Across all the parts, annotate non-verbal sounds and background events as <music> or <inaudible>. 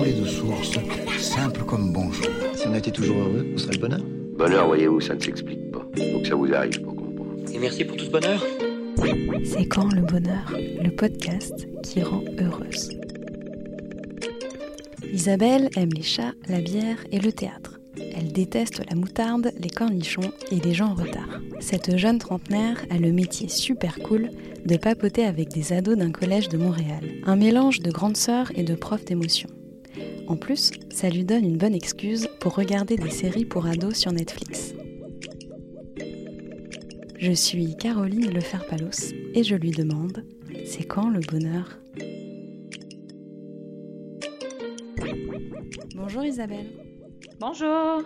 coulé de source, simple comme bonjour. Si on était toujours heureux, on serait le bonheur. Bonheur, voyez-vous, ça ne s'explique pas. Faut que ça vous arrive pour comprendre. Et merci pour tout ce bonheur. C'est quand le bonheur, le podcast qui rend heureuse. Isabelle aime les chats, la bière et le théâtre. Elle déteste la moutarde, les cornichons et les gens en retard. Cette jeune trentenaire a le métier super cool de papoter avec des ados d'un collège de Montréal. Un mélange de grande sœur et de prof d'émotion. En plus, ça lui donne une bonne excuse pour regarder des séries pour ados sur Netflix. Je suis Caroline Leferpalos et je lui demande c'est quand le bonheur? Bonjour Isabelle. Bonjour.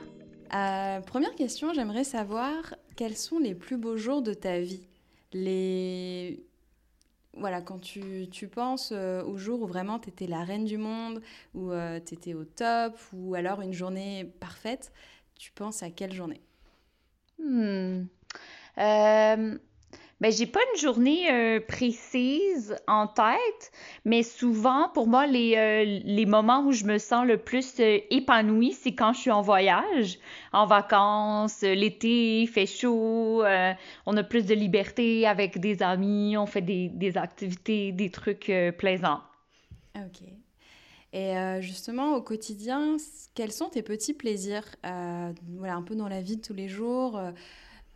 Euh, première question, j'aimerais savoir quels sont les plus beaux jours de ta vie? Les voilà, quand tu, tu penses euh, au jour où vraiment tu étais la reine du monde, où euh, tu étais au top, ou alors une journée parfaite, tu penses à quelle journée? Hmm. Euh, ben, j'ai pas une journée euh, précise en tête, mais souvent, pour moi, les, euh, les moments où je me sens le plus euh, épanouie, c'est quand je suis en voyage, en vacances, l'été, il fait chaud, on a plus de liberté avec des amis, on fait des, des activités, des trucs plaisants. Ok. Et justement, au quotidien, quels sont tes petits plaisirs voilà, un peu dans la vie de tous les jours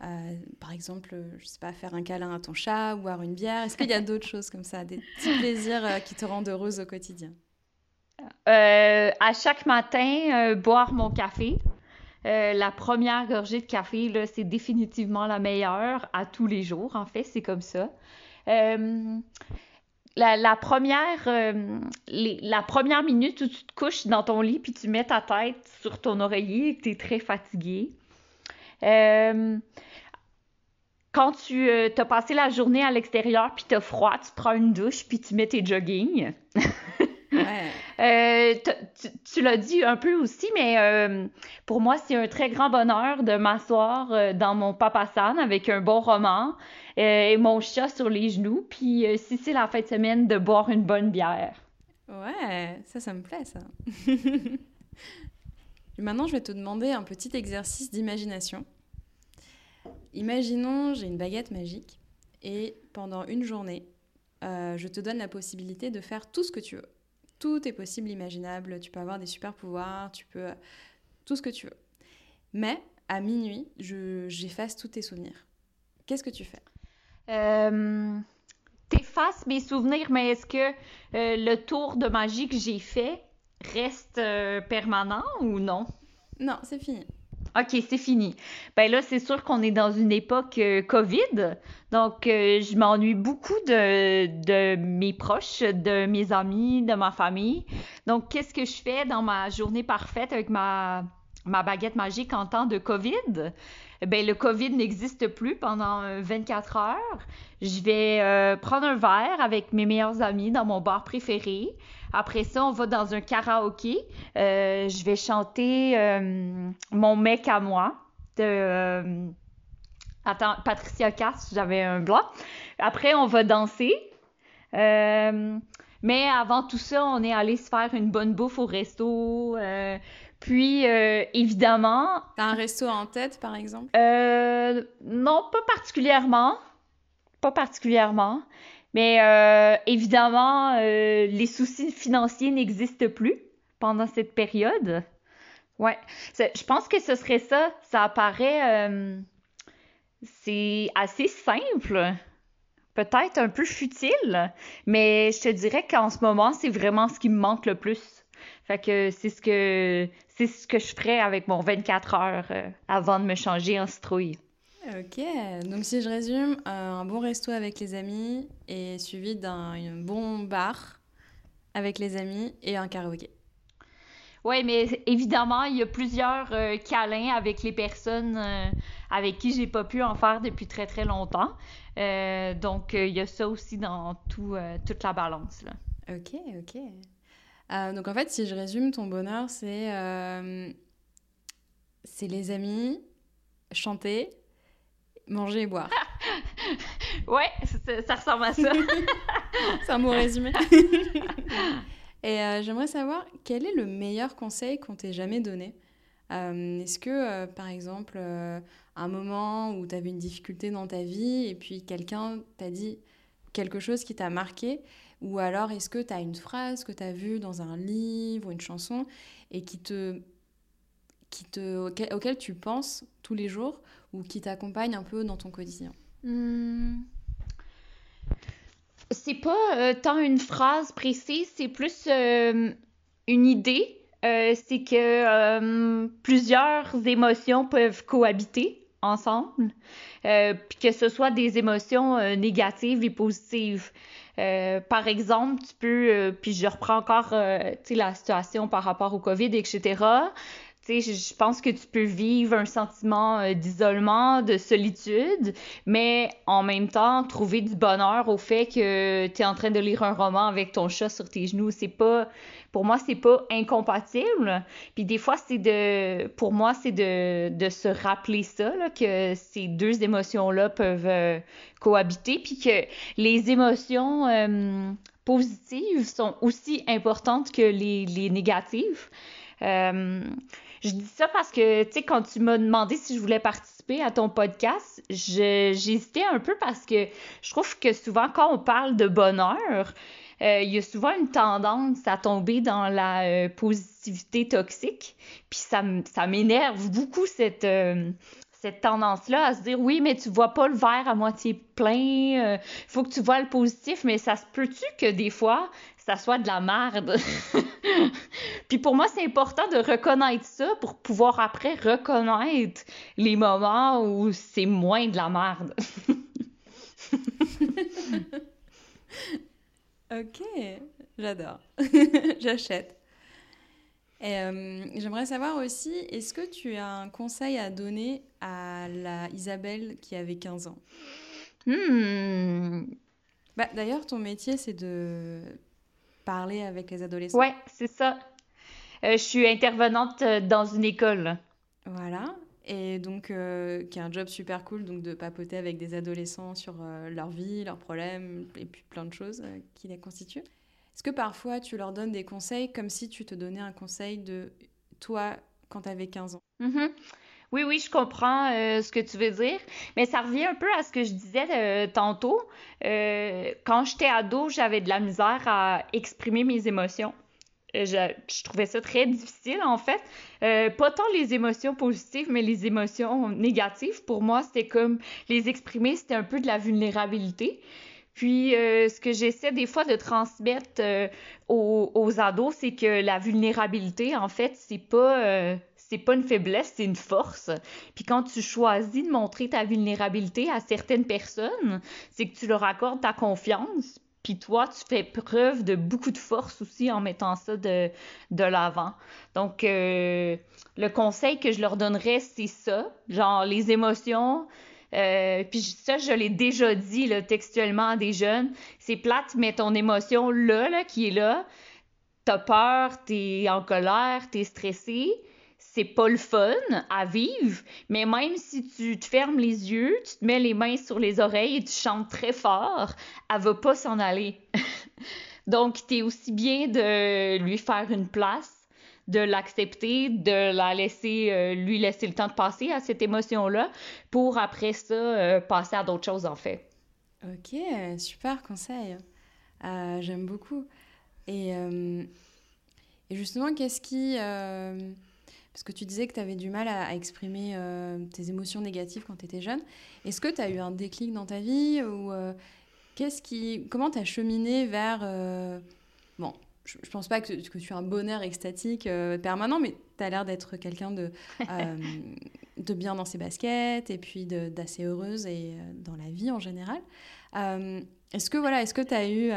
euh, Par exemple, euh, je sais pas, faire un câlin à ton chat, ou boire une bière. Est-ce qu'il y a d'autres <laughs> choses comme ça, des petits plaisirs euh, qui te rendent heureuse au quotidien? Euh, à chaque matin, boire mon café. La première gorgée de café, là, c'est définitivement la meilleure à tous les jours. En fait, c'est comme ça. La, la première, euh, les- la première minute où tu te couches dans ton lit puis tu mets ta tête sur ton oreiller et que tu es très fatigué. Euh, quand tu as passé la journée à l'extérieur puis tu as froid, tu prends une douche puis tu mets tes joggings. Ouais. <laughs> Euh, tu, tu l'as dit un peu aussi, mais euh, pour moi, c'est un très grand bonheur de m'asseoir euh, dans mon papasan avec un bon roman euh, et mon chat sur les genoux, puis euh, si c'est la fin de semaine, de boire une bonne bière. Ouais, ça, ça me plaît, ça. <laughs> Maintenant, je vais te demander un petit exercice d'imagination. Imaginons, j'ai une baguette magique et pendant une journée, euh, je te donne la possibilité de faire tout ce que tu veux. Tout est possible, imaginable. Tu peux avoir des super pouvoirs, tu peux tout ce que tu veux. Mais à minuit, je- j'efface tous tes souvenirs. Qu'est-ce que tu fais? Euh, T'effaces mes souvenirs, mais est-ce que euh, le tour de magie que j'ai fait reste euh, permanent ou non? Non, c'est fini. OK, c'est fini. Ben là, c'est sûr qu'on est dans une époque euh, COVID, donc euh, je m'ennuie beaucoup de, de mes proches, de mes amis, de ma famille. Donc, qu'est-ce que je fais dans ma journée parfaite avec ma, ma baguette magique en temps de COVID? Ben, le COVID n'existe plus pendant euh, 24 heures. Je vais euh, prendre un verre avec mes meilleurs amis dans mon bar préféré. Après ça, on va dans un karaoké. Euh, je vais chanter euh, Mon mec à moi de euh, attends, Patricia Cass, j'avais un blanc. Après, on va danser. Euh, mais avant tout ça, on est allé se faire une bonne bouffe au resto. Puis, euh, évidemment, T'as un resto en tête, par exemple? Euh, non, pas particulièrement. Pas particulièrement. Mais euh, évidemment, les soucis financiers n'existent plus pendant cette période. Ouais. Je pense que ce serait ça. Ça apparaît. c'est assez simple. Peut-être un peu futile. Mais je te dirais qu'en ce moment, c'est vraiment ce qui me manque le plus. Fait que c'est ce que c'est ce que je ferais avec mon 24 heures euh, avant de me changer en citrouille. Ok, donc si je résume, euh, un bon resto avec les amis et suivi d'un un bon bar avec les amis et un karaoké. Oui, mais évidemment, il y a plusieurs euh, câlins avec les personnes euh, avec qui j'ai pas pu en faire depuis très très longtemps. Euh, donc, il y a ça aussi dans tout, toute la balance. Là. Ok, ok. Euh, donc en fait, si je résume, ton bonheur, c'est euh, c'est les amis, chanter, manger et boire. <laughs> Ouais, ça, ressemble à ça. <laughs> c'est un mot résumé. <laughs> Et euh, j'aimerais savoir quel est le meilleur conseil qu'on t'ait jamais donné? Est-ce que, par exemple, un moment où tu avais une difficulté dans ta vie et puis quelqu'un t'a dit quelque chose qui t'a marqué, ou alors est-ce que tu as une phrase que tu as vue dans un livre, une chanson, et qui te, qui te, auquel, tu penses tous les jours, ou qui t'accompagne un peu dans ton quotidien? Hmm. C'est pas euh, tant une phrase précise, c'est plus euh, une idée. Euh, c'est que plusieurs émotions peuvent cohabiter ensemble, euh, puis que ce soit des émotions euh, négatives et positives. Euh, par exemple, tu peux, puis je reprends encore la situation par rapport au COVID, etc. Je pense que tu peux vivre un sentiment euh, d'isolement, de solitude, mais en même temps trouver du bonheur au fait que tu es en train de lire un roman avec ton chat sur tes genoux. C'est pas, pour moi, c'est pas incompatible. Puis des fois, c'est de, pour moi, c'est de, de se rappeler ça, là, que ces deux émotions-là peuvent euh, cohabiter, puis que les émotions euh, positives sont aussi importantes que les, les négatives. Je dis ça parce que, tu sais, quand tu m'as demandé si je voulais participer à ton podcast, j'hésitais un peu parce que je trouve que souvent, quand on parle de bonheur, euh, il y a souvent une tendance à tomber dans la euh, positivité toxique. Puis ça, m'énerve beaucoup cette, euh, cette tendance-là à se dire oui, mais tu vois pas le verre à moitié plein, euh, faut que tu vois le positif, mais ça se peut-tu que des fois, ça soit de la merde? <laughs> Puis pour moi, c'est important de reconnaître ça pour pouvoir après reconnaître les moments où c'est moins de la merde. <laughs> Ok, j'adore. <laughs> J'achète. Euh, j'aimerais savoir aussi, est-ce que tu as un conseil à donner à la Isabelle qui avait 15 ans? Hmm. Bah, d'ailleurs, ton métier, c'est de parler avec les adolescents. Ouais, c'est ça. Euh, je suis intervenante euh, dans une école. Voilà. Et donc, euh, qui est un job super cool, donc de papoter avec des adolescents sur euh, leur vie, leurs problèmes, et puis plein de choses qui les constituent. Est-ce que parfois tu leur donnes des conseils comme si tu te donnais un conseil de toi quand tu avais 15 ans? Mhm. Oui, oui, je comprends euh, ce que tu veux dire, mais ça revient un peu à ce que je disais euh, tantôt. Euh, quand j'étais ado, j'avais de la misère à exprimer mes émotions. Je, je trouvais ça très difficile, en fait. Euh, pas tant les émotions positives, mais les émotions négatives. Pour moi, c'était comme les exprimer, c'était un peu de la vulnérabilité. Puis, ce que j'essaie des fois de transmettre aux, aux ados, c'est que la vulnérabilité, en fait, c'est pas, c'est pas une faiblesse, c'est une force. Puis quand tu choisis de montrer ta vulnérabilité à certaines personnes, c'est que tu leur accordes ta confiance. Puis toi, tu fais preuve de beaucoup de force aussi en mettant ça de, de l'avant. Donc, euh, le conseil que je leur donnerais, c'est ça. Genre, les émotions. euh, puis ça, je l'ai déjà dit là, textuellement à des jeunes. C'est plate, mais ton émotion là, là, qui est là, t'as peur, t'es en colère, t'es stressé, c'est pas le fun à vivre, mais même si tu te fermes les yeux, tu te mets les mains sur les oreilles et tu chantes très fort, elle va pas s'en aller. <laughs> Donc, t'es aussi bien de lui faire une place, de l'accepter, de la laisser, euh, lui laisser le temps de passer à cette émotion-là, pour après ça, euh, passer à d'autres choses, en fait. Ok, super conseil. Euh, j'aime beaucoup. Et, et justement, qu'est-ce qui... parce que tu disais que tu avais du mal à, à exprimer euh, tes émotions négatives quand tu étais jeune. Est-ce que tu as eu un déclic dans ta vie ou euh, qu'est-ce qui... Comment tu as cheminé vers... euh, Bon, je, je pense pas que, que tu as un bonheur extatique permanent, mais tu as l'air d'être quelqu'un de, <laughs> de bien dans ses baskets et puis d'assez heureuse et dans la vie en général. Est-ce que voilà, est-ce que tu as eu.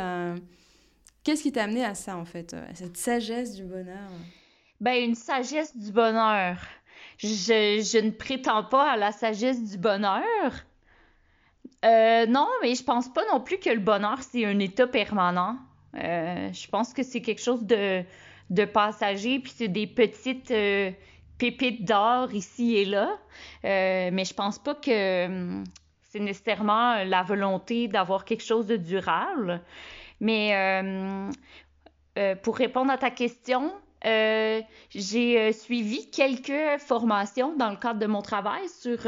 Qu'est-ce qui t'a amené à ça en fait, à cette sagesse du bonheur? Ben, une sagesse du bonheur. Je, ne prétends pas à la sagesse du bonheur. Euh, non, mais je pense pas non plus que le bonheur, c'est un état permanent. Euh, je pense que c'est quelque chose de, de passager, puis c'est des petites euh, pépites d'or ici et là. Mais je pense pas que hum, c'est nécessairement la volonté d'avoir quelque chose de durable. Mais euh, pour répondre à ta question, euh, j'ai suivi quelques formations dans le cadre de mon travail sur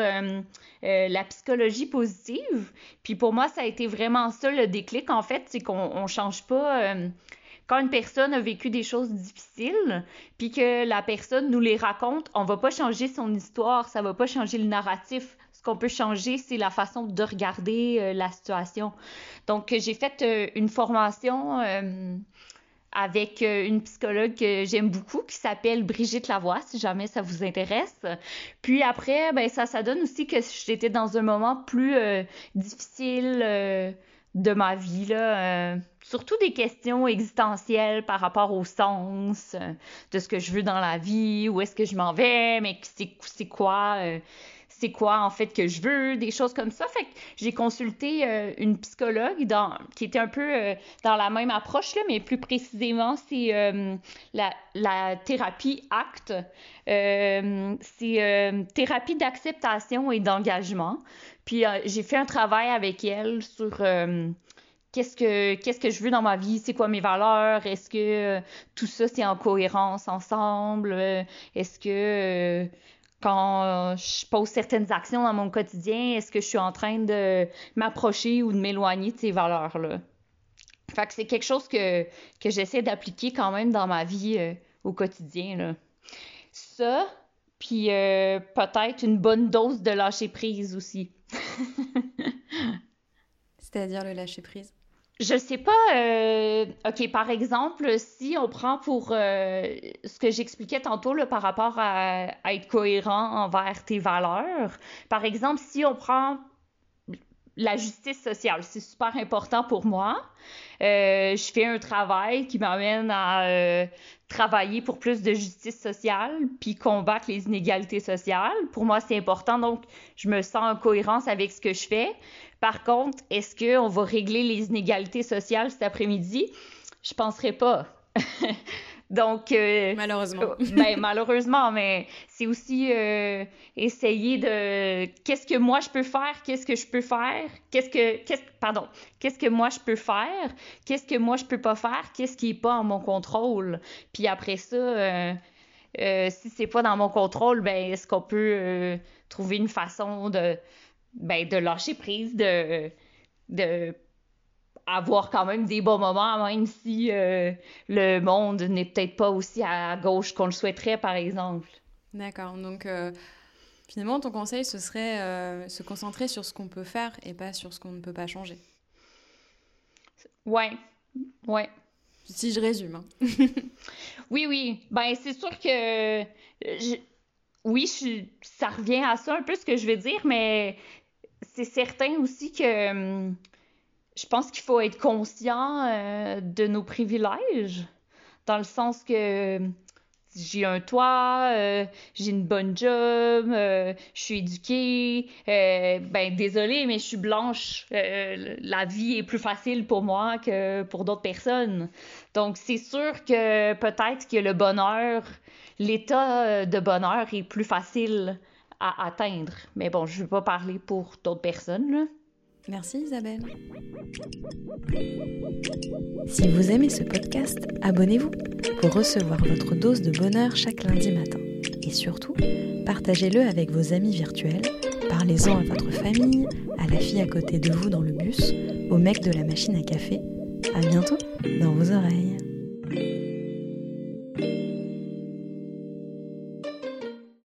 la psychologie positive. Puis pour moi, ça a été vraiment ça le déclic, en fait, c'est qu'on ne change pas quand une personne a vécu des choses difficiles, puis que la personne nous les raconte, on va pas changer son histoire, ça va pas changer le narratif. Ce qu'on peut changer, c'est la façon de regarder euh, la situation. Donc, j'ai fait euh, une formation euh, avec une psychologue que j'aime beaucoup qui s'appelle Brigitte Lavoie, si jamais ça vous intéresse. Puis après, ben ça, ça donne aussi que j'étais dans un moment plus difficile de ma vie, là, euh, surtout des questions existentielles par rapport au sens euh, de ce que je veux dans la vie, où est-ce que je m'en vais, mais c'est quoi, euh, c'est quoi en fait que je veux, des choses comme ça. Fait que j'ai consulté une psychologue qui était un peu dans la même approche, mais plus précisément, c'est la, la, thérapie ACT. c'est thérapie d'acceptation et d'engagement. Puis euh, j'ai fait un travail avec elle sur euh, qu'est-ce que je veux dans ma vie, c'est quoi mes valeurs, est-ce que euh, tout ça c'est en cohérence ensemble, est-ce que quand je pose certaines actions dans mon quotidien, est-ce que je suis en train de m'approcher ou de m'éloigner de ces valeurs-là? Fait que c'est quelque chose que, que j'essaie d'appliquer quand même dans ma vie au quotidien. Ça, puis peut-être une bonne dose de lâcher prise aussi. <laughs> C'est-à-dire le lâcher prise? Je sais pas. Euh, ok, par exemple, si on prend pour euh, ce que j'expliquais tantôt là, par rapport à, être cohérent envers tes valeurs. Par exemple, si on prend la justice sociale, c'est super important pour moi. Euh, je fais un travail qui m'amène à travailler pour plus de justice sociale, puis combattre les inégalités sociales. Pour moi, c'est important, donc je me sens en cohérence avec ce que je fais. Par contre, est-ce qu'on va régler les inégalités sociales cet après-midi? Je penserais pas. <laughs> Donc, euh, malheureusement. Euh, <laughs> ben, malheureusement, mais c'est aussi euh, essayer de qu'est-ce que moi je peux faire, qu'est-ce que je peux faire, qu'est-ce que, qu'est-ce, pardon, qu'est-ce que moi je peux faire, qu'est-ce que moi je peux pas faire, qu'est-ce qui est pas en mon contrôle. Puis après ça, si c'est pas dans mon contrôle, ben est-ce qu'on peut trouver une façon de, ben, de lâcher prise, de, de avoir quand même des bons moments, même si euh, le monde n'est peut-être pas aussi à gauche qu'on le souhaiterait, par exemple. D'accord. Donc, euh, finalement, ton conseil, ce serait euh, se concentrer sur ce qu'on peut faire et pas sur ce qu'on ne peut pas changer. Ouais. Ouais. Si je résume. Hein. <laughs> oui, oui. Ben, c'est sûr que. Oui, ça revient à ça un peu ce que je veux dire, mais c'est certain aussi que hum, je pense qu'il faut être conscient euh, de nos privilèges, dans le sens que j'ai un toit, euh, j'ai une bonne job, euh, je suis éduquée, ben désolée, mais je suis blanche. la vie est plus facile pour moi que pour d'autres personnes. Donc c'est sûr que peut-être que le bonheur, l'état de bonheur est plus facile à atteindre. Mais bon, je ne vais pas parler pour d'autres personnes. Merci Isabelle. Si vous aimez ce podcast, abonnez-vous pour recevoir votre dose de bonheur chaque lundi matin. Et surtout, partagez-le avec vos amis virtuels, parlez-en à votre famille, à la fille à côté de vous dans le bus, au mec de la machine à café. À bientôt dans vos oreilles.